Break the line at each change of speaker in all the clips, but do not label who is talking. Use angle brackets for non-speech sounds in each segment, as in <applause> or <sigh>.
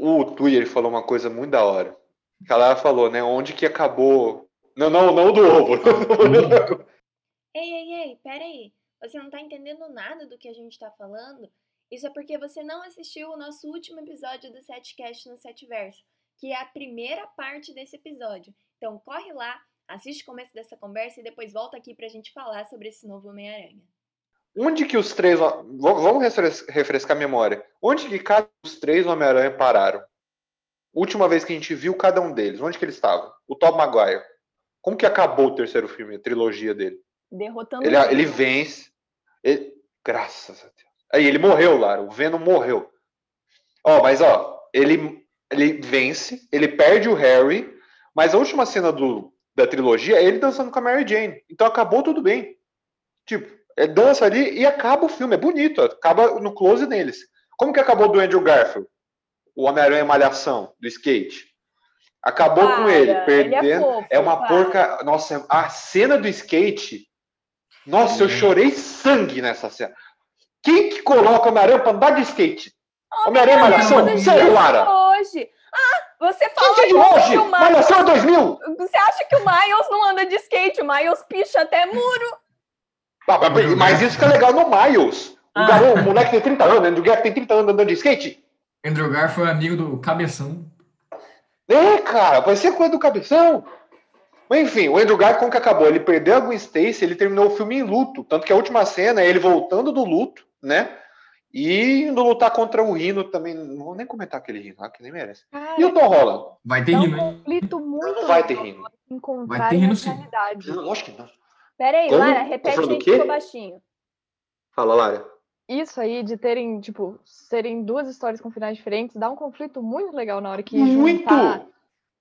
o Twitter falou uma coisa muito da hora. Que ela falou, né? Onde que acabou. Não, não, não do ovo. <laughs>
Ei, ei, ei, pera aí. Você não tá entendendo nada do que a gente tá falando? Isso é porque você não assistiu o nosso último episódio do Setcast no Setverso, que é a primeira parte desse episódio. Então corre lá, assiste o começo dessa conversa e depois volta aqui pra gente falar sobre esse novo Homem-Aranha.
Onde que os três. Vamos refrescar a memória. Onde que cada os três Homem-Aranha pararam? Última vez que a gente viu cada um deles, onde que eles estavam? O Tom Maguire. Como que acabou o terceiro filme, a trilogia dele?
Derrotando
ele, ele vence. Ele, graças a Deus. Aí ele morreu, Lara. O Venom morreu. Ó, mas ó, ele, ele vence, ele perde o Harry, mas a última cena do, da trilogia é ele dançando com a Mary Jane. Então acabou tudo bem. Tipo, é dança ali e acaba o filme. É bonito, acaba no close neles. Como que acabou do Andrew Garfield? O Homem-Aranha Malhação, do skate. Acabou para, com ele, perdendo. Ele é, fofo, é, uma para. porca. Nossa, a cena do skate. Nossa, eu chorei sangue nessa cena. Quem que coloca o Homem-Aranha pra andar de skate? Homem-Aranha Malhação? Sério, Lara?
Hoje. Ah, você falou
que, que de hoje? Que o Miles... Malhação é 2000?
Você acha que o Miles não anda de skate? O Miles picha até muro.
Mas isso que é legal no Miles. O, ah. garoto, o moleque tem 30 anos, Andrew Garfield tem 30 anos andando de skate.
Andrew Garfield foi amigo do Cabeção.
É, cara, pode ser coisa do Cabeção. Mas enfim, o Andrew Garfield, como que acabou? Ele perdeu a Gwen Stacy, ele terminou o filme em luto. Tanto que a última cena é ele voltando do luto, né? E indo lutar contra o Rino também. Não vou nem comentar aquele Rino lá, que nem merece. Cara, e o Tom Holland?
Vai ter é um Rino,
hein? conflito muito
não vai ter Rino.
Vai ter Rino sim.
Lógico que não.
Pera aí, Lara, repete aí que ficou baixinho.
Fala, Lara.
Isso aí de terem, tipo, serem duas histórias com finais diferentes, dá um conflito muito legal na hora que
muito!
juntar.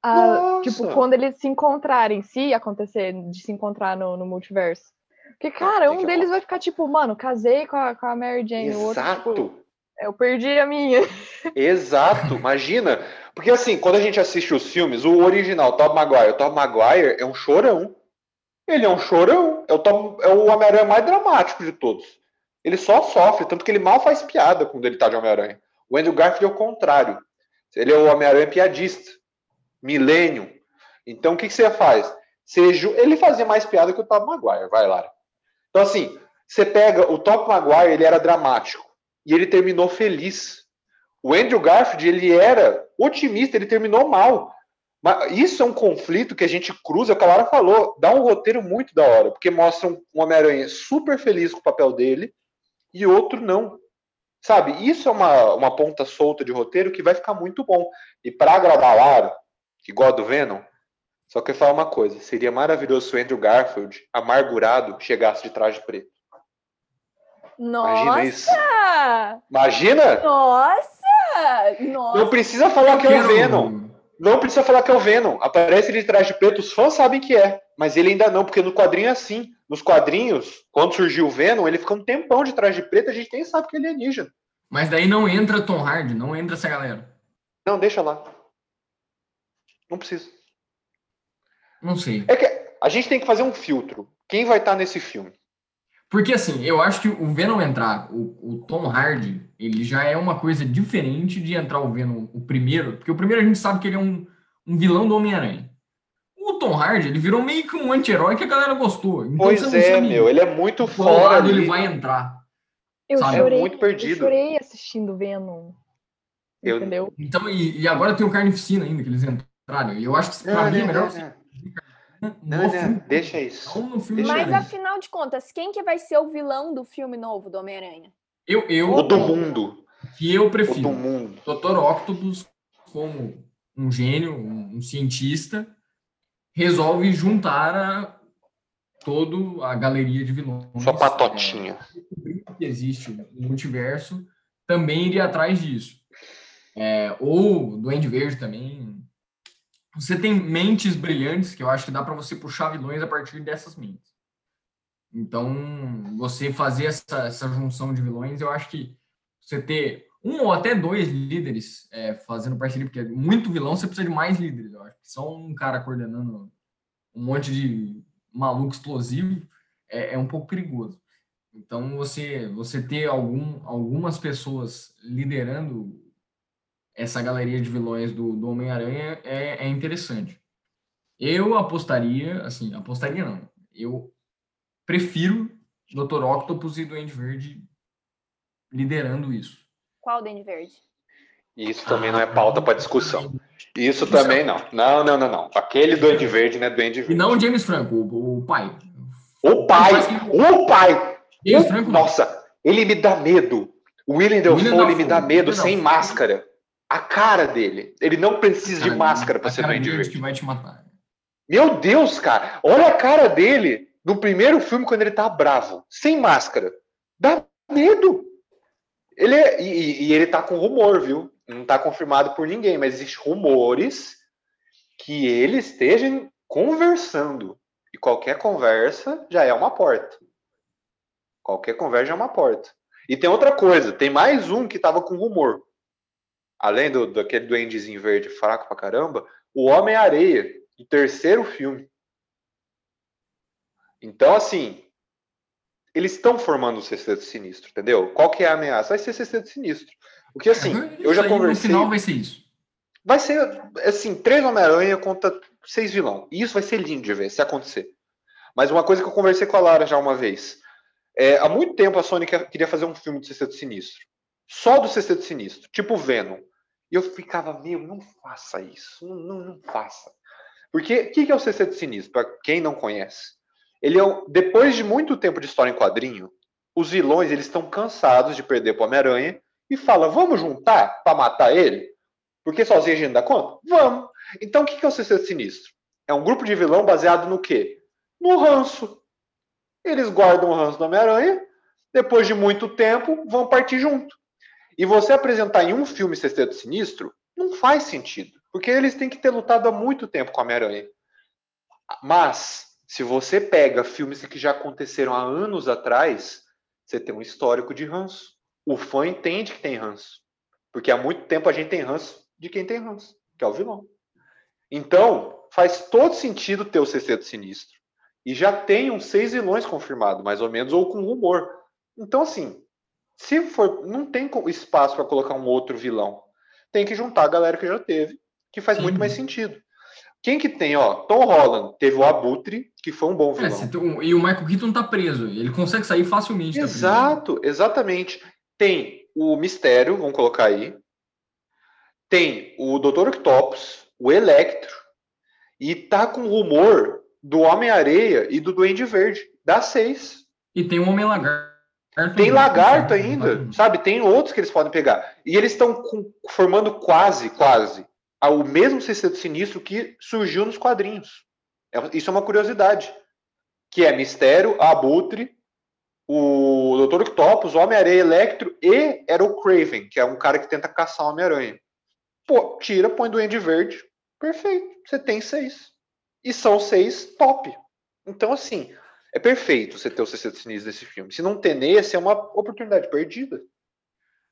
A, tipo, quando eles se encontrarem, se acontecer de se encontrar no, no multiverso. Porque, cara, um deles vai ficar tipo, mano, casei com a, com a Mary Jane.
Exato.
O outro, tipo, eu perdi a minha. <laughs>
Exato, imagina. Porque assim, quando a gente assiste os filmes, o original, Tom Maguire, o Tom Maguire é um chorão. Ele é um chorão. É o, Tom, é o Homem-Aranha mais dramático de todos. Ele só sofre, tanto que ele mal faz piada quando ele tá de Homem-Aranha. O Andrew Garfield é o contrário. Ele é o Homem-Aranha piadista. Milênio. Então o que, que você faz? Ele fazia mais piada que o Tom Maguire, vai lá. Então assim, você pega o Tom Maguire, ele era dramático e ele terminou feliz. O Andrew Garfield, ele era otimista, ele terminou mal. Mas isso é um conflito que a gente cruza, que a Lara falou, dá um roteiro muito da hora, porque mostra um Homem-Aranha super feliz com o papel dele e outro não. Sabe? Isso é uma, uma ponta solta de roteiro que vai ficar muito bom. E para agradar a Lara, que gosta do Venom, só que eu falar uma coisa: seria maravilhoso se o Andrew Garfield, amargurado, chegasse de traje preto.
Nossa! Imagina isso.
Imagina!
Nossa! Nossa!
Não precisa falar que é o Venom. Não precisa falar que é o Venom. Aparece ele de traje preto, os fãs sabem que é. Mas ele ainda não, porque no quadrinho é assim. Nos quadrinhos, quando surgiu o Venom, ele fica um tempão de traje preto, a gente nem sabe que ele é alienígena.
Mas daí não entra Tom Hardy, não entra essa galera.
Não, deixa lá. Não precisa.
Não sei.
É que a gente tem que fazer um filtro. Quem vai estar nesse filme?
Porque assim, eu acho que o Venom entrar, o, o, Tom Hardy, ele já é uma coisa diferente de entrar o Venom, o primeiro, porque o primeiro a gente sabe que ele é um, um vilão do Homem-Aranha. O Tom Hardy, ele virou meio que um anti-herói que a galera gostou.
Então, pois é, meu, ele é muito fora.
Lado ele vai entrar.
Eu sabe? chorei, é muito perdido. Eu chorei assistindo Venom. Eu... Entendeu?
Então, e, e, agora tem o Carnificina ainda, que eles entraram. E eu acho que pra mim é melhor. Não,
não, não, deixa isso. Deixa
Mas afinal de contas, quem que vai ser o vilão do filme novo do Homem-Aranha?
Eu, eu,
o do mundo.
Que eu prefiro.
O do mundo.
Dr. Octopus como um gênio, um, um cientista, resolve juntar a, todo a galeria de vilões.
Sua patotinha.
É, que existe no multiverso, também iria atrás disso. É, ou do End Verde também, você tem mentes brilhantes, que eu acho que dá para você puxar vilões a partir dessas mentes. Então, você fazer essa, essa junção de vilões, eu acho que você ter um ou até dois líderes é, fazendo parceria, porque muito vilão você precisa de mais líderes, eu acho. Só um cara coordenando um monte de maluco explosivo é, é um pouco perigoso. Então, você, você ter algum, algumas pessoas liderando essa galeria de vilões do, do Homem-Aranha é, é interessante. Eu apostaria, assim, apostaria não. Eu prefiro Dr. Octopus e Duende Verde liderando isso.
Qual Duende Verde?
Isso também não é pauta para discussão. Isso também não. Não, não, não, não. Aquele Duende Verde, né? Duende Verde.
E não o James Franco, o, o pai.
O pai! O pai! James o, Franco. Nossa, ele me dá medo. O William Dafoe, me dá medo sem máscara. A cara dele. Ele não precisa de máscara para ser Duende Verde.
que vai te matar.
Meu Deus, cara. Olha a cara dele no primeiro filme quando ele tá bravo, sem máscara. Dá medo. Ele é, e, e, ele tá com rumor, viu? Não tá confirmado por ninguém, mas existem rumores que ele esteja conversando. E qualquer conversa já é uma porta. Qualquer conversa é uma porta. E tem outra coisa, tem mais um que tava com rumor. Além do, daquele duendezinho verde fraco pra caramba, o Homem-Areia do terceiro filme. Então, assim, eles estão formando o Sexteto Sinistro, entendeu? Qual que é a ameaça? Vai ser Sexteto Sinistro. Porque, assim, é, eu já conversei...
No final vai ser isso.
Vai ser, assim, três Homem-Aranha contra seis vilão. E isso vai ser lindo de ver, se acontecer. Mas uma coisa que eu conversei com a Lara já uma vez. É, há muito tempo a Sony queria fazer um filme do Sexteto Sinistro. Só do Sexteto Sinistro, tipo Venom. E eu ficava, meu, não faça isso. Não, não, não faça. Porque o que, que é o Sexteto Sinistro, para quem não conhece? Ele é, depois de muito tempo de história em quadrinho, os vilões eles estão cansados de perder para o Homem-Aranha e falam: vamos juntar para matar ele? Porque sozinho a gente dá conta? Vamos. Então o que, que é o Sexteto Sinistro? É um grupo de vilão baseado no quê? No ranço. Eles guardam o ranço do Homem-Aranha, depois de muito tempo, vão partir junto. E você apresentar em um filme Sexteto Sinistro não faz sentido. Porque eles têm que ter lutado há muito tempo com a Homem-Aranha. Mas, se você pega filmes que já aconteceram há anos atrás, você tem um histórico de ranço. O fã entende que tem ranço. Porque há muito tempo a gente tem ranço de quem tem ranço, que é o vilão. Então, faz todo sentido ter o Sexteto Sinistro. E já tem uns seis vilões confirmados, mais ou menos, ou com rumor. Então, assim, se for. Não tem espaço para colocar um outro vilão. Tem que juntar a galera que já teve que faz Sim. muito mais sentido. Quem que tem, ó? Tom Holland teve o Abutre, que foi um bom é, vilão.
É, e o Michael Keaton tá preso. Ele consegue sair facilmente.
Exato, exatamente. Tem o Mistério, vamos colocar aí. Tem o Dr. Octopus, o Electro. E tá com rumor do Homem-Areia e do Duende Verde. Dá seis.
E tem o Homem-Lagarto.
Tem lagarto ainda, sabe? Tem outros que eles podem pegar. E eles estão formando quase, quase ao mesmo sexteto sinistro que surgiu nos quadrinhos. É, isso é uma curiosidade. Que é Mistério, Abutre, o Dr. Octopus, Homem-Aranha Electro e era o Craven, que é um cara que tenta caçar o Homem-Aranha. Pô, tira, põe Duende Verde. Perfeito. Você tem seis. E são seis top. Então, assim, é perfeito você ter o Sexteto Sinistro nesse filme. Se não ter nesse, é uma oportunidade perdida.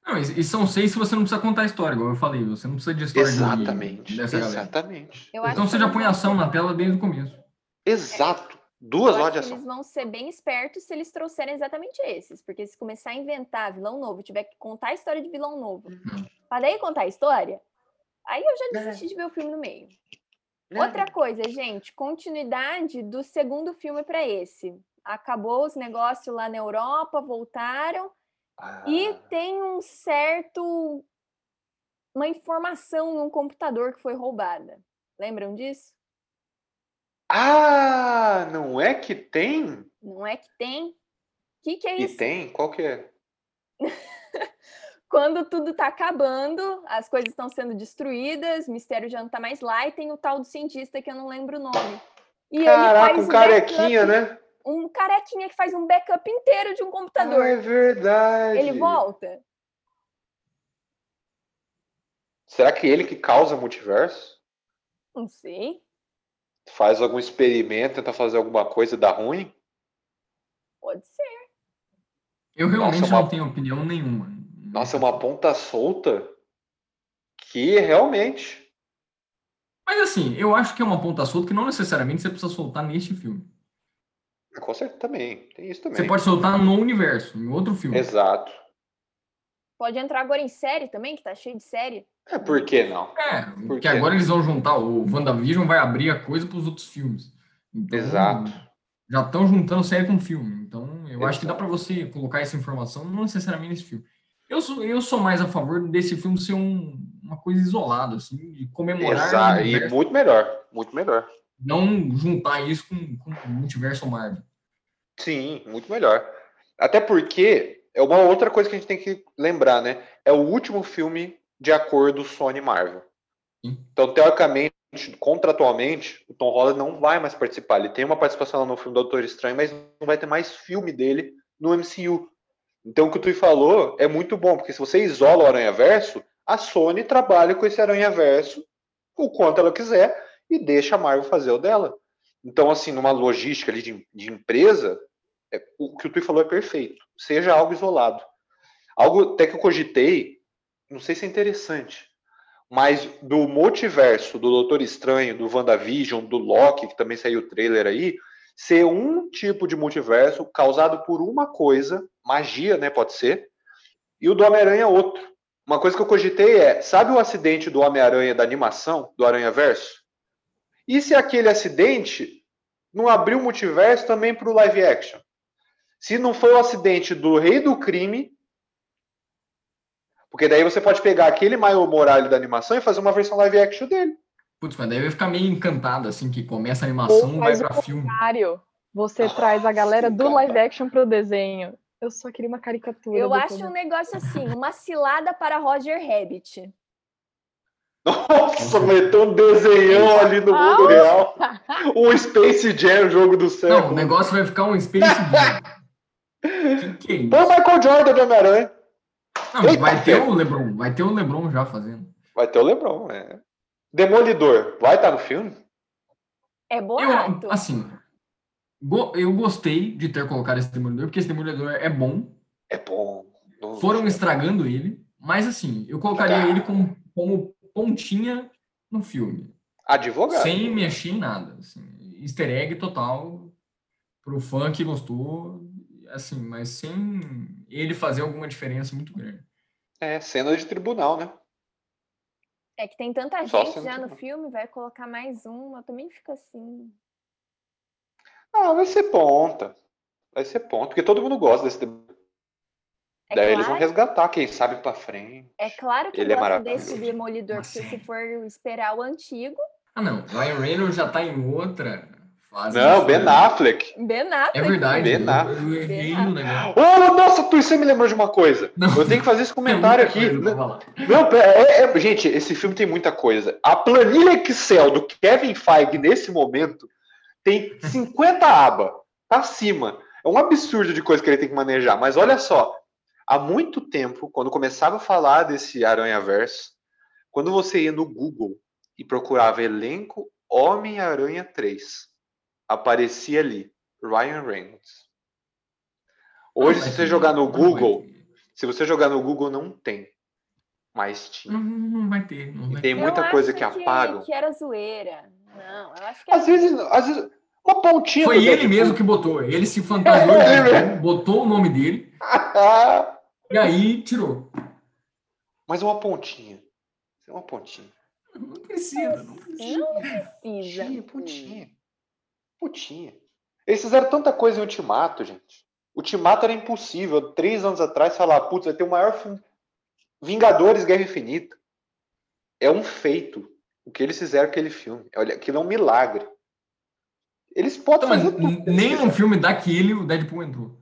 Não, e são seis se você não precisa contar a história, como eu falei. Você não precisa de história
exatamente,
de, dessa
exatamente.
galera. Então você já põe ação na tela desde o começo.
Exato. Duas horas de ação.
Eles vão ser bem espertos se eles trouxerem exatamente esses. Porque se começar a inventar vilão novo, tiver que contar a história de vilão novo, uhum. para daí contar a história, aí eu já desisti é. de ver o filme no meio. É. Outra coisa, gente, continuidade do segundo filme para esse. Acabou os negócios lá na Europa, voltaram e ah. tem um certo. uma informação num computador que foi roubada. Lembram disso?
Ah, não é que tem?
Não é que tem? O que, que é isso?
E tem? Qual que é? <laughs>
Quando tudo tá acabando, as coisas estão sendo destruídas, mistério já não tá mais lá, e tem o tal do cientista que eu não lembro o nome.
E Caraca, um carequinha, né?
Um carequinha que faz um backup inteiro de um computador. Ah,
é verdade.
Ele volta.
Será que ele que causa multiverso?
Não sei.
Faz algum experimento, tenta fazer alguma coisa e dá ruim?
Pode ser.
Eu realmente Nossa, uma... não tenho opinião nenhuma.
Nossa, é uma ponta solta que realmente.
Mas assim, eu acho que é uma ponta solta que não necessariamente você precisa soltar neste filme.
Com certeza também. Tem isso também.
Você pode soltar no universo, em outro filme.
Exato.
Pode entrar agora em série também, que tá cheio de série.
É, por que não?
É, por porque agora eles vão juntar, o WandaVision vai abrir a coisa para os outros filmes.
Então, Exato.
Já estão juntando série com filme. Então, eu Exato. acho que dá para você colocar essa informação, não necessariamente nesse filme. Eu sou, eu sou mais a favor desse filme ser um, uma coisa isolada, assim, de comemorar.
Exato, e muito melhor, muito melhor.
Não juntar isso com, com o multiverso Marvel.
Sim, muito melhor. Até porque é uma outra coisa que a gente tem que lembrar, né? É o último filme de acordo Sony Marvel. Sim. Então, teoricamente, contratualmente, o Tom Holland não vai mais participar. Ele tem uma participação no filme do Doutor Estranho, mas não vai ter mais filme dele no MCU. Então, o que o Tui falou é muito bom, porque se você isola o Aranha Verso, a Sony trabalha com esse Aranha Verso o quanto ela quiser e deixa a Marvel fazer o dela. Então, assim, numa logística ali de, de empresa, é, o que o Tui falou é perfeito. Seja algo isolado. Algo até que eu cogitei, não sei se é interessante, mas do multiverso, do Doutor Estranho, do WandaVision, do Loki, que também saiu o trailer aí, ser um tipo de multiverso causado por uma coisa, magia, né, pode ser, e o do Homem-Aranha outro. Uma coisa que eu cogitei é, sabe o acidente do Homem-Aranha da animação, do Aranha Verso? E se aquele acidente não abriu o multiverso também para o live action? Se não foi o acidente do Rei do Crime, porque daí você pode pegar aquele Maio Morales da animação e fazer uma versão live action dele.
Putz, mas daí vai ficar meio encantado, assim, que começa a animação e vai pra filme.
Você ah, traz a galera do live action pro desenho. Eu só queria uma caricatura.
Eu acho um negócio assim, uma cilada para Roger Rabbit.
Nossa, meteu um desenhão ali no mundo ah, real. Um Space Jam, jogo do céu. Não,
o negócio vai ficar um Space Jam. <laughs>
que, que é isso? Põe o Michael Jordan de Homem-Aranha.
Não, vai ter o LeBron, vai ter o LeBron já fazendo.
Vai ter o LeBron, é. Demolidor, vai estar no filme?
É boato.
Eu, assim, eu gostei de ter colocado esse Demolidor, porque esse Demolidor é bom.
É bom.
Foram estragando ele, mas assim, eu colocaria ah. ele como, como pontinha no filme.
Advogado.
Sem mexer em nada. Assim, easter egg total pro fã que gostou, assim, mas sem ele fazer alguma diferença muito grande.
É, cena de tribunal, né?
É que tem tanta Só gente já no filme, vai colocar mais uma, também fica assim.
Ah, vai ser ponta. Vai ser ponta, porque todo mundo gosta desse. É Daí claro. eles vão resgatar, quem sabe pra frente.
É claro que Ele é gosto desse Demolidor, porque se for esperar o antigo.
Ah, não. Ryan Reynolds já tá em outra
fase. Não, Ben Affleck.
Ben Affleck.
É verdade.
Ben Affleck. Eu, errei no negócio. Oh, nossa, tu, você me lembrou de uma coisa. Não. Eu tenho que fazer esse comentário é aqui. Não, é, é, gente, esse filme tem muita coisa. A planilha Excel do Kevin Feige nesse momento tem 50 abas. Tá acima. É um absurdo de coisa que ele tem que manejar. Mas olha só. Há muito tempo, quando começava a falar desse Aranha Verso, quando você ia no Google e procurava elenco Homem-Aranha 3, aparecia ali Ryan Reynolds. Hoje, se você jogar no Google, se você jogar no Google, não tem. Mas tinha.
Não, não vai ter. Não vai
tem muita coisa que, que apagam.
Que era zoeira. Não, eu acho que
às vezes, às vezes, uma pontinha.
Foi ele mesmo que botou. Ele se fantasiou, é, <laughs> botou o nome dele. <laughs> e aí tirou.
Mas uma pontinha. Uma pontinha.
Não precisa, não
precisa. Não precisa.
Pontinha, pontinha. Putinha. Eles fizeram tanta coisa em Ultimato, gente. Ultimato era impossível. Três anos atrás, falar, putz, vai ter o maior filme. Vingadores Guerra Infinita. É um feito. O que eles fizeram aquele filme. Olha, aquilo é um milagre. Eles podem
fazer tudo. Nem no filme daquele o Deadpool entrou.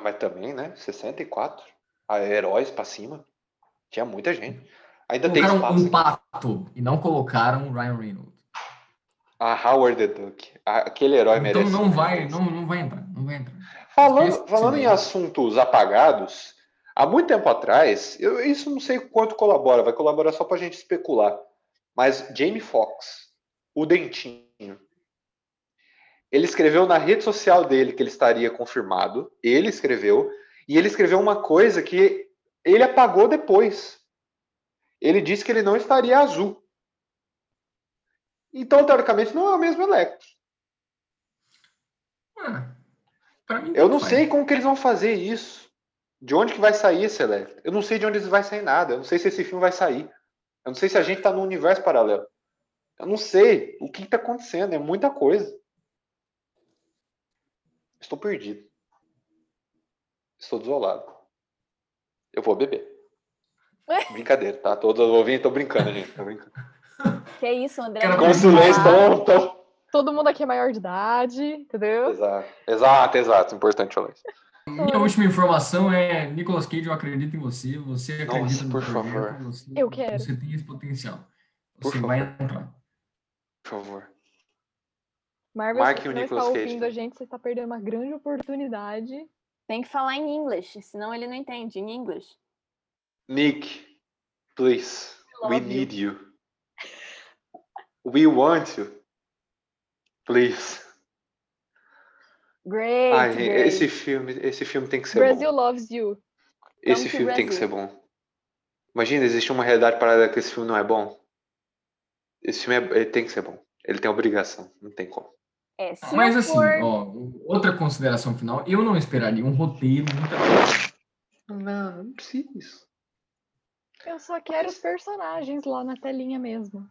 Ah, mas também, né? 64. A ah, heróis pra cima. Tinha muita gente. Ainda
colocaram
tem espaço.
um pato e não colocaram Ryan Reynolds.
A Howard the Duck. Aquele herói
então
merece.
Então não vai, não, não vai entrar, não vai entrar.
Falando, falando em assuntos apagados, há muito tempo atrás, eu, isso não sei quanto colabora, vai colaborar só para a gente especular. Mas Jamie Foxx, o Dentinho, ele escreveu na rede social dele que ele estaria confirmado. Ele escreveu, e ele escreveu uma coisa que ele apagou depois. Ele disse que ele não estaria azul. Então, teoricamente, não é o mesmo Electro.
Ah,
eu não sei como que eles vão fazer isso. De onde que vai sair esse Electro? Eu não sei de onde vai sair nada. Eu não sei se esse filme vai sair. Eu não sei se a gente tá num universo paralelo. Eu não sei o que, que tá acontecendo. É muita coisa. Estou perdido. Estou desolado. Eu vou beber. <laughs> Brincadeira, tá? Todos ouvindo, tô brincando, gente. Tô brincando.
Que isso, André?
Cara,
Com silêncio, tão, tão...
Todo mundo aqui é maior de idade, entendeu?
Exato, exato, exato. Importante falar isso.
Minha última informação é Nicolas Cage, eu acredito em você. Você acredita
Nossa,
no
por
projeto,
favor.
Você,
Eu quero.
Você tem esse potencial.
Por
Você
favor.
vai entrar.
Por favor.
Marvel,
Marque
se
o
você está ouvindo
né?
a gente, você está perdendo uma grande oportunidade.
Tem que falar em inglês, senão ele não entende. Em inglês.
Nick, please, we
you.
need you. We want you. Please.
Great,
Ai,
great.
esse filme, esse filme tem que ser
Brasil
bom.
loves you.
Esse
Come
filme tem que ser
Brasil.
bom. Imagina, existe uma realidade paralela que esse filme não é bom. Esse filme é- ele tem que ser bom. Ele tem obrigação, não tem como.
É, se
Mas
eu
assim,
for...
ó, outra consideração final, eu não esperaria um roteiro muito
Não, não precisa.
Eu só quero os personagens lá na telinha mesmo.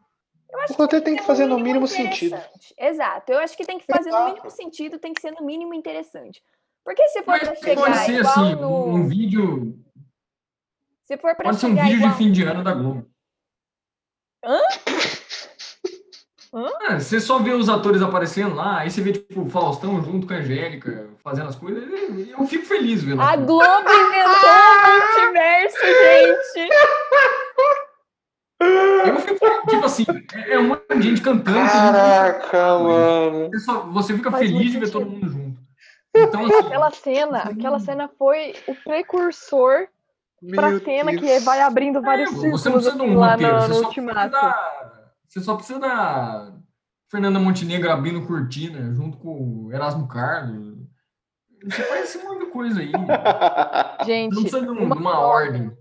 O roteiro tem que fazer no mínimo sentido.
Exato, eu acho que tem que fazer no
Exato.
mínimo sentido, tem que ser no mínimo interessante. Porque se for
Mas
pra chegar
pode ser
igual
assim,
no...
um vídeo.
Se for pra
Pode ser um vídeo
igual...
de fim de ano da Globo.
Hã?
Ah, você só vê os atores aparecendo lá, aí você vê, tipo, o Faustão junto com a Angélica fazendo as coisas, e eu fico feliz vendo.
A. Globo inventou o multiverso, gente!
Eu fico, tipo assim, é é um monte de gente cantando. mundo-
Caraca, mano.
Você, só- você fica
Faz
feliz de ver todo mundo junto. Então, assim,
Aquela cena, aquela cena foi o precursor pra
Meu
cena
Deus.
que vai abrindo vários
é,
círculos
você não precisa de
assim,
um
lá
roteiro,
no,
você
no
só precisa
Ultimato.
da. Você só precisa da Fernanda Montenegro abrindo cortina junto com o Erasmo Carlos. Você faz esse monte de coisa aí. <laughs> Não
Gente,
precisa de, um-
uma
uma ordem.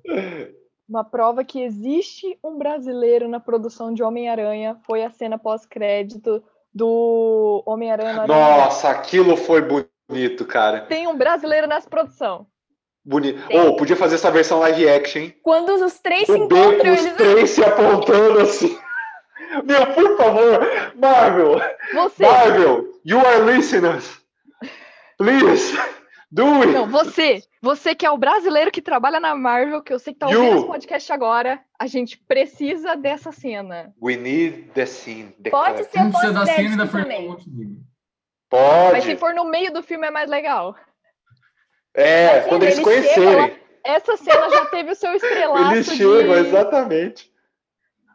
Uma prova que existe um brasileiro na produção de Homem-Aranha foi a cena pós-crédito do Homem-Aranha no Aranha.
Nossa, aquilo foi bonito, cara.
Tem um brasileiro nessa produção.
Bonito.
Tem.
Oh, podia fazer essa versão live action, hein?
Quando os três se
O beco,
encontram,
os
eles...
três se apontando assim. Meu, por favor, Marvel,
Você,
Marvel, you are listeners. Please, do it.
não, você, você que é o brasileiro que trabalha na Marvel, que eu sei que tá
You.
ouvindo esse podcast agora, a gente precisa dessa cena.
We need the scene. The
Pode
cut.
ser
Não precisa da cena da
também.
Montenegro.
Mas se
Pode.
for no meio do filme é mais legal.
É, quando eles
ele chega
conhecerem.
Essa cena já teve o seu estrelaço
Eles
de...
chegam, exatamente.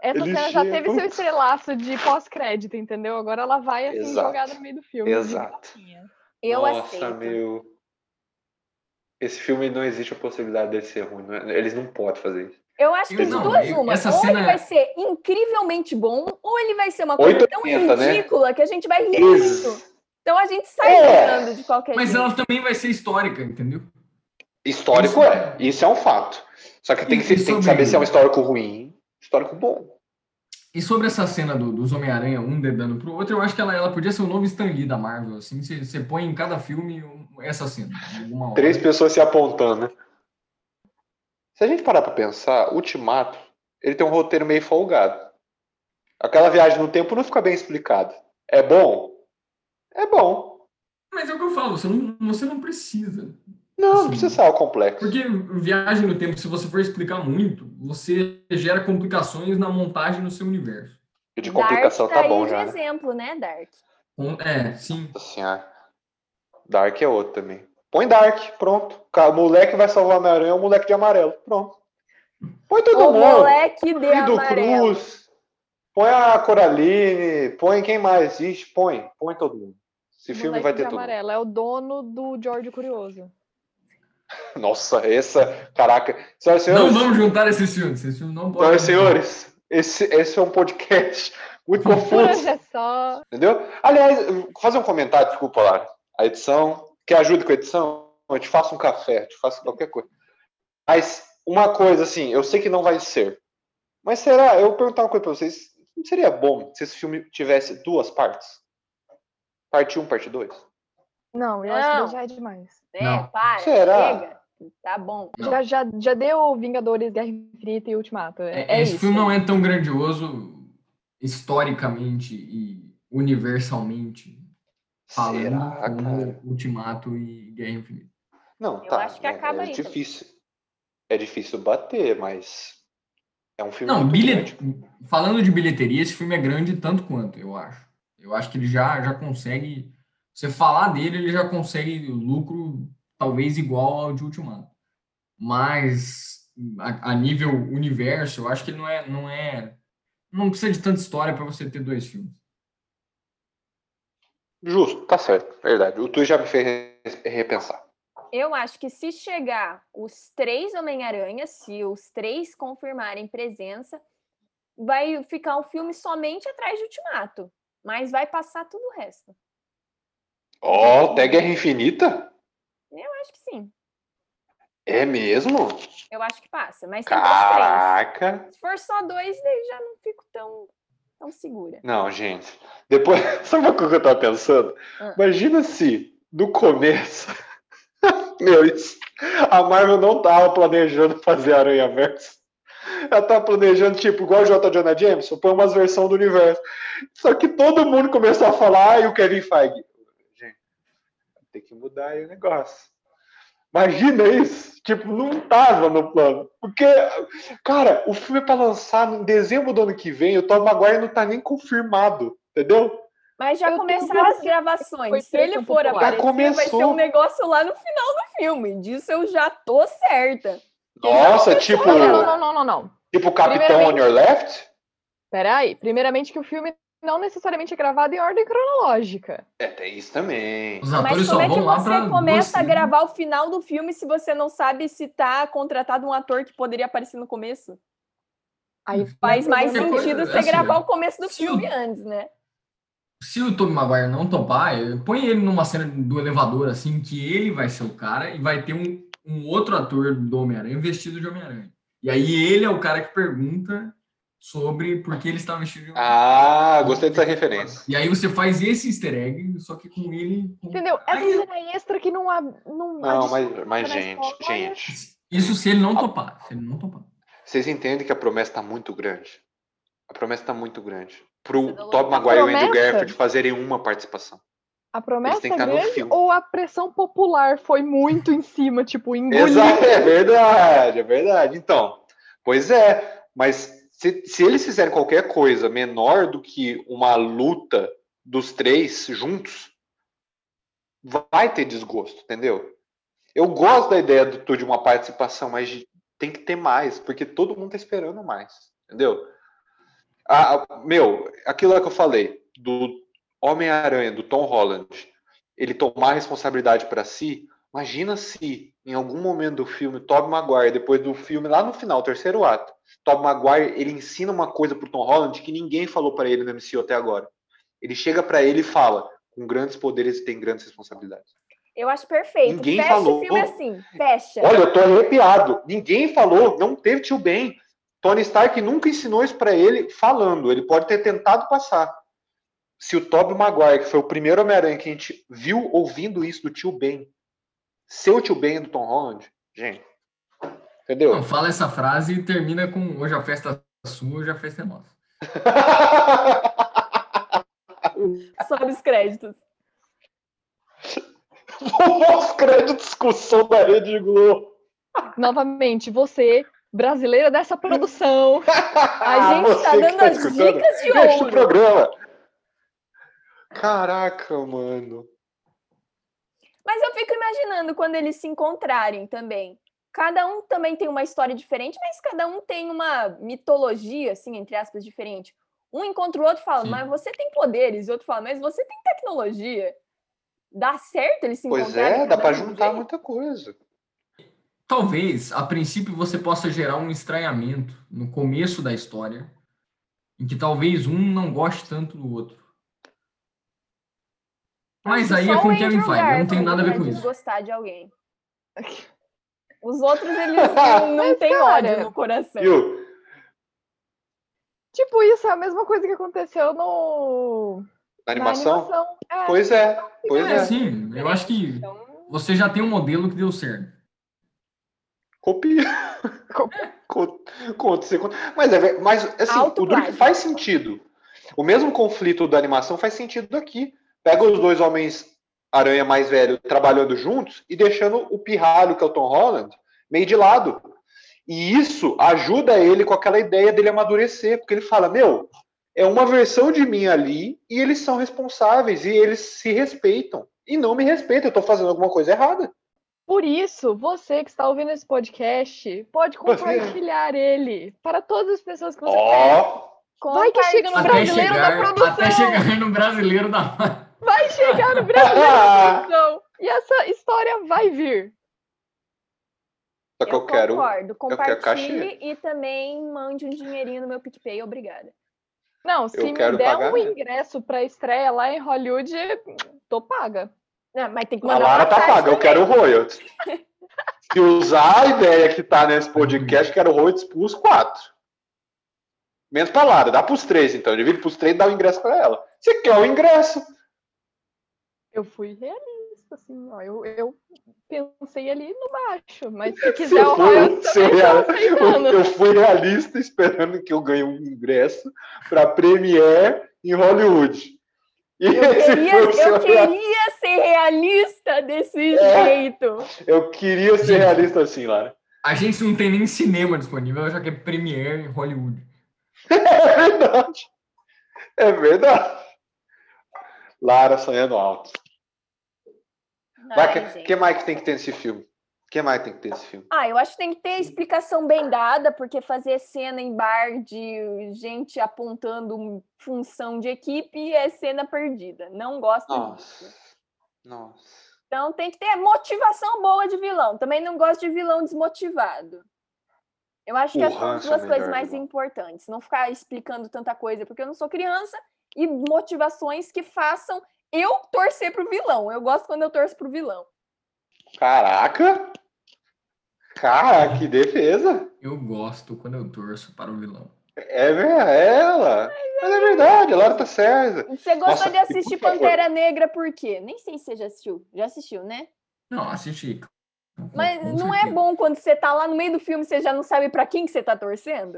Essa
eles
cena já
chegam.
teve seu estrelaço de pós-crédito, entendeu? Agora ela vai assim
Exato.
jogada no meio do filme.
Exato.
Eu
Nossa,
aceito.
meu. Esse filme não existe a possibilidade dele ser ruim. não é- Eles não podem fazer isso.
Eu acho que de duas
eu-
uma. ou
cena-
ele vai ser incrivelmente bom, ou ele vai ser uma coisa
880,
tão
né?
ridícula que a gente vai rir muito. Então a gente sai
É.
de qualquer
Mas
jeito.
ela também vai ser histórica, entendeu?
Histórico
Isso-
é. Isso é um fato. Só que tem que, tem que saber se é um histórico ruim, histórico bom.
E sobre essa cena do- dos Homem-Aranha, um dedando pro outro, eu acho que ela, ela podia ser o novo Stan Lee da Marvel, assim, você, você põe em cada filme essa cena.
Três pessoas se apontando, né? Se a gente parar pra pensar, Ultimato, ele tem um roteiro meio folgado. Aquela viagem no tempo não fica bem explicada. É bom? É bom.
Mas é o que eu falo, você não, você não precisa.
Não, não
Assim,
precisa ser algo complexo.
Porque viagem no tempo, se você for explicar muito, você gera complicações na montagem no seu universo.
E de complicação
Dark
tá bom
aí
já.
de
Né?
exemplo, né, Dark?
Com- É, sim.
Nossa senhora. Dark é outro também. Põe Dark, pronto. O moleque vai salvar o Homem-Aranha é o moleque de amarelo. Pronto. Põe todo
O
mundo.
moleque de
Põe do
amarelo.
Cruz. Põe a Coraline. Põe quem mais existe. Põe. Põe todo mundo. Esse filme
Moleque
vai
de
ter todo mundo.
amarelo. É o dono do George Curioso. <laughs>
Nossa, essa. Caraca. Senhoras e
Não
senhores.
vamos juntar esses filmes. Esses filmes não podem.
Senhoras e senhores. Esse, esse é um podcast <laughs> muito confuso.
hoje é só.
Entendeu? Aliás, fazer um comentário, desculpa lá. A edição. Quer ajuda com a edição? Eu te faço um café, eu te faço qualquer coisa. Mas uma coisa, assim, eu sei que não vai ser. Mas será? Eu vou perguntar uma coisa pra vocês. Não seria bom se esse filme tivesse duas partes? Parte 1, parte 2?
Não, eu acho
Não.
que já é demais.
É,
Não.
para.
Será?
Chega. Tá bom.
Já, já, já deu Vingadores, Guerra Infinita e Ultimato. É, é
Esse
isso.
filme não é tão grandioso historicamente e universalmente falando
Será,
como? Ultimato e Guerra Infinita.
Não,
Eu
tá.
acho que
é,
acaba
é
aí
difícil. É difícil bater, mas é um filme
Não,
muito
bilhet... falando de bilheteria, esse filme é grande tanto quanto, eu acho. Eu acho que ele já, já consegue. Você falar dele, ele já consegue lucro talvez igual ao de Ultimato. Mas a, a nível universo, eu acho que ele não é. Não, é, não precisa de tanta história para você ter dois filmes.
Justo, tá certo, verdade. O Tu já me fez re- repensar.
Eu acho que se chegar os três Homem-Aranha, se os três confirmarem presença, vai ficar o filme somente atrás de Ultimato. Mas vai passar tudo o resto.
Ó, até Guerra Infinita?
Eu acho que sim.
É mesmo?
Eu acho que passa. Mas tem três. Se for só dois, daí já não fico tão, tão segura.
Não, gente. Depois, <laughs> sabe o que eu tava pensando?
Ah.
Imagina se no começo, <laughs> meu, isso, a Marvel não tava planejando fazer Aranha Verso. Ela tava planejando, tipo, igual o J. Jonah Jameson, põe umas versões do universo. Só que todo mundo começou a falar, ah, e o Kevin Feige. Tem que mudar aí o negócio. Imagina isso. Tipo, não tava no plano. Porque, cara, o filme é pra lançar em dezembro do ano que vem, o Tom Maguire não tá nem confirmado, entendeu?
Mas já
Eu
começaram as gravações. Se ele for aparecer, vai ser
começou.
um negócio lá no final do filme. Disso eu já tô certa.
Nossa, tipo,
Não, não, não, não, não.
tipo Capitão on your left?
Peraí. Primeiramente que o filme não necessariamente é gravado em ordem cronológica.
É, tem isso também.
Os
Mas
atores
como
só
é que você começa a gravar o final do filme se você não sabe se tá contratado um ator que poderia aparecer no começo?
Aí
Faz mais sentido você
assim,
gravar o começo do
o-
filme antes, né?
Se o Tobey Maguire não topar, põe ele numa cena do elevador, assim, que ele vai ser o cara e vai ter um, um outro ator do Homem-Aranha vestido de Homem-Aranha. E aí ele é o cara que pergunta sobre por que ele está vestido de Homem-Aranha.
Ah, gostei dessa referência.
E aí você faz esse easter egg, só que com ele. com-
Entendeu? Essa
Aí-
cena extra que não. ab- Não,
Não, mas, mas
na
gente,
história.
gente,
Isso se ele não topar. Se ele não topar.
vocês entendem que a promessa tá muito grande? A promessa tá muito grande.
Tá
Tobey
louco?
Maguire e o Andrew
promessa?
Garfield fazerem uma participação.
A promessa é grande ou a pressão popular foi muito em cima, tipo, engoliu?
Exato, é verdade, é verdade. Então, pois é, mas se, se eles fizerem qualquer coisa menor do que uma luta dos três juntos, vai ter desgosto, entendeu? Eu gosto da ideia do, de uma participação, mas tem que ter mais, porque todo mundo tá esperando mais, entendeu? Ah, meu, aquilo lá que eu falei, do Homem-Aranha, do Tom Holland, ele tomar a responsabilidade para si, Imagina se, em algum momento do filme, Tobey Maguire, depois do filme, lá no final, terceiro ato, Tobey Maguire, ele ensina uma coisa pro Tom Holland que ninguém falou para ele no MCU até agora. Ele chega para ele e fala, com grandes poderes tem grandes responsabilidades.
Eu acho perfeito.
Ninguém
fecha
falou.
o filme assim. Fecha.
Olha, eu tô arrepiado. Ninguém falou, não teve tio Ben. Tony Stark nunca ensinou isso para ele falando. Ele pode ter tentado passar. Se o Tobey Maguire, que foi o primeiro Homem-Aranha que a gente viu ouvindo isso do tio Ben, seu tio Ben do Tom Holland, gente, entendeu?
Não, fala essa frase e termina com hoje a festa é sua, hoje a festa é nossa. <laughs>
Sobe os créditos.
Pós-crédito discussão da Rede Globo.
Novamente, você, brasileira dessa produção.
A <laughs> gente tá dando as dicas de
Fecha o
ouro.
programa. Caraca, mano.
Mas eu fico imaginando quando eles se encontrarem também. Cada um também tem uma história diferente, mas cada um tem uma mitologia, assim, entre aspas, diferente. Um encontra o outro e fala,
Sim.
mas você tem poderes. E outro fala, mas você tem tecnologia. Dá certo eles se
Pois
encontrarem?
é, dá
um
juntar
jeito?
muita coisa.
Talvez, a princípio, você possa gerar um estranhamento no começo da história, em que talvez um não goste tanto do outro. Mas aí é com
o
Kevin Feige, eu não tenho nada a ver com isso.
desgostar de alguém. <laughs> Os outros, eles não, têm ódio no coração.
Tipo, isso é a mesma coisa que aconteceu no.
Na
na
animação?
animação. É,
Pois é, pois
É,
é.
sim, eu acho que
Então,
você já tem um modelo que deu certo.
Copia. <laughs> Conta, mas, é, mas assim, o Drake faz sentido. O mesmo conflito da animação faz sentido aqui. Pega os dois homens aranha mais velho trabalhando juntos e deixando o pirralho, que é o Tom Holland, meio de lado. E isso ajuda ele com aquela ideia dele amadurecer, porque ele fala: Meu, é uma versão de mim ali e eles são responsáveis e eles se respeitam. E não me respeitam, eu estou fazendo alguma coisa errada.
Por isso, você que está ouvindo esse podcast, pode compartilhar você... ele para todas as pessoas que você oh. quer. Vai que chega no até brasileiro chegar, da produção.
Até chegar no brasileiro da.
Vai chegar no brasileiro <laughs> da produção. E essa história vai vir.
Só que eu, eu quero.
Concordo. Compartilhe e também mande um dinheirinho no meu PicPay, obrigada.
Não, se me der pagar, um ingresso para estreia lá em Hollywood, tô paga.
Não, mas tem que mandar
A Lara tá paga, também. eu quero royalties. <laughs> se usar a ideia que tá nesse podcast, quero royalties pros quatro. Menos pra Lara, dá pros três, então. Divide pros três e dá o ingresso pra ela. Você quer o ingresso?
Eu fui realista, assim, ó. Eu, eu pensei ali no baixo, mas se <laughs> quiser o royalties
eu, eu fui realista esperando que eu ganhe um ingresso pra Premiere em Hollywood.
E eu queria, eu queria ser realista desse é, jeito.
Eu queria ser realista assim, Lara.
A gente não tem nem cinema disponível, já que é Premiere em Hollywood. <laughs>
É verdade. É verdade. Lara sonhando alto. O que mais que tem que ter nesse filme? que mais tem que ter esse filme?
Ah, eu acho que tem que ter explicação bem dada, porque fazer cena em bar de gente apontando função de equipe é cena perdida. Não gosto
Nossa. disso. Nossa.
Então tem que ter motivação boa de vilão. Também não gosto de vilão desmotivado. Eu acho que são as duas é coisas mais importantes. Não ficar explicando tanta coisa, porque eu não sou criança, e motivações que façam eu torcer pro vilão. Eu gosto quando eu torço pro vilão.
Caraca! Cara, que defesa!
Eu gosto quando eu torço para o vilão.
É, é ela. Mas é verdade, a Laura tá certa.
Você gostou Nossa, de assistir Pantera Negra por quê? Nem sei se você já assistiu. Já assistiu, né?
Não, assisti.
Mas Com não é certeza. é bom quando você tá lá no meio do filme você já não sabe para quem que você tá torcendo?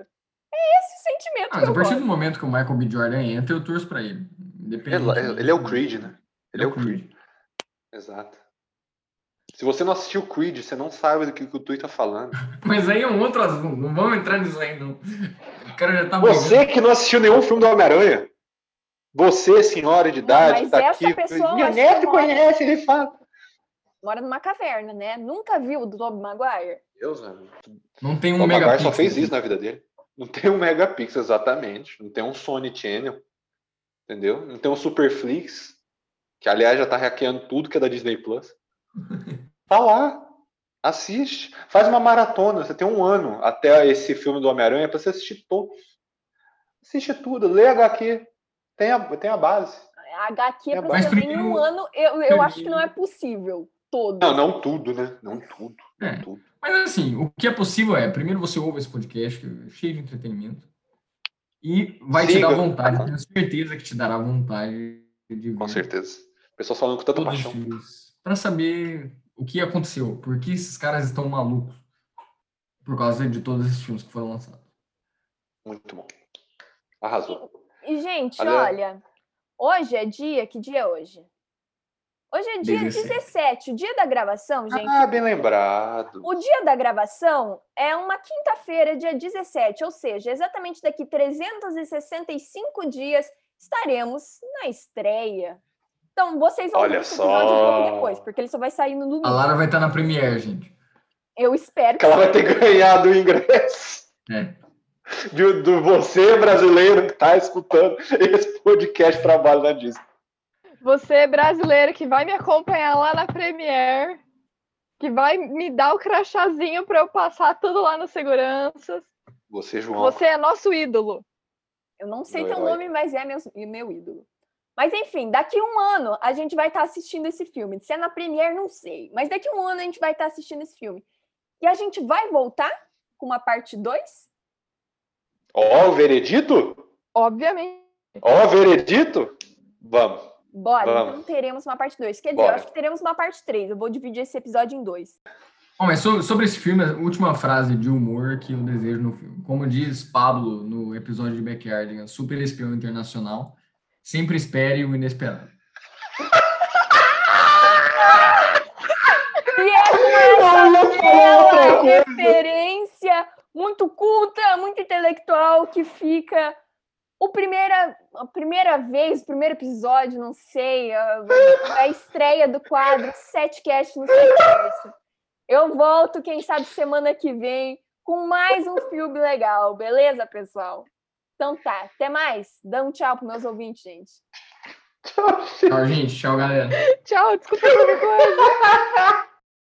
É esse o sentimento ah,
mas a partir gosto. do momento que o Michael B. Jordan entra, eu torço pra ele.
Ele, ele é o Creed, né? Ele é o Creed. Exato. Se você não assistiu o Creed, você não sabe do que, que o Tui tá falando. <laughs>
Mas aí é um outro assunto, não vamos entrar nisso aí, não.
O cara já tá Você brigando. que não assistiu nenhum filme do Homem-Aranha. Você, senhora de idade, não, tá aqui. Minha neta conhece, ele fala.
Mora numa caverna, né? Nunca viu o do Tobey Maguire?
Deus, né?
Não tem um Tom megapixel.
só fez isso na vida dele. Não tem um megapixel, exatamente. Não tem um Sony Channel. Entendeu? Não tem um Superflix. Que, aliás, já tá hackeando tudo que é da Disney Plus. <laughs> Tá lá. Assiste. Faz uma maratona. Você tem um ano até esse filme do Homem-Aranha para você assistir todos. Assiste tudo. Lê HQ. Tem a, tem a base.
A HQ é para você em um ano, eu, eu acho que não é possível. Todo.
Não, não tudo, né? Não tudo. Não
é.
tudo.
Mas assim, o que é possível é, primeiro você ouve esse podcast, é cheio de entretenimento, e vai Siga. te dar vontade. Tenho certeza que te dará vontade de ver.
Com certeza. Pessoal falando com tanta paixão.
Para saber o que aconteceu, por que esses caras estão malucos por causa de todos esses filmes que foram lançados.
Muito bom. Arrasou.
E, gente, olha, hoje é dia, que dia é hoje? Hoje é dia 17. 17, o dia da gravação, gente.
Ah, bem lembrado.
O dia da gravação é uma quinta-feira, dia 17, ou seja, exatamente daqui 365 dias estaremos na estreia então, vocês vão
Olha
ver esse episódio só. um pouco depois, porque ele só vai sair no domingo.
A Lara vai estar na Premiere, gente.
Eu espero
que, ela vai ter ganhado o ingresso.
É.
De, de você, brasileiro, que está escutando esse podcast Trabalho na Disney.
Você, brasileiro, que vai me acompanhar lá na Premiere, que vai me dar o crachazinho para eu passar tudo lá no Seguranças.
Você, João.
Você é nosso ídolo.
Eu não sei teu nome, mas é meu, meu ídolo. Mas enfim, daqui um ano a gente vai estar tá assistindo esse filme. Se é na Premiere, não sei. Mas daqui um ano a gente vai estar tá assistindo esse filme. E a gente vai voltar com uma parte 2?
Ó, o veredito?
Obviamente.
Ó, o veredito? Vamos.
Bora, Vamos. então teremos uma parte 2. Quer dizer, Bora. eu acho que teremos uma parte 3. Eu vou dividir esse episódio em dois.
Bom, mas sobre esse filme, a última frase de humor que eu desejo no filme. Como diz Pablo no episódio de Backyard, super espião internacional, sempre espere o inesperado.
e é com essa referência muito culta, muito intelectual que fica o primeira, a primeira vez, o primeiro episódio, não sei, a, a estreia do quadro Sete Cast no Setverso. Eu volto, quem sabe, semana que vem, com mais um filme legal, beleza, pessoal? Então tá, até mais. Dá um tchau para meus ouvintes, gente.
Tchau, gente. Tchau, galera.
tchau, desculpa qualquer coisa. <laughs>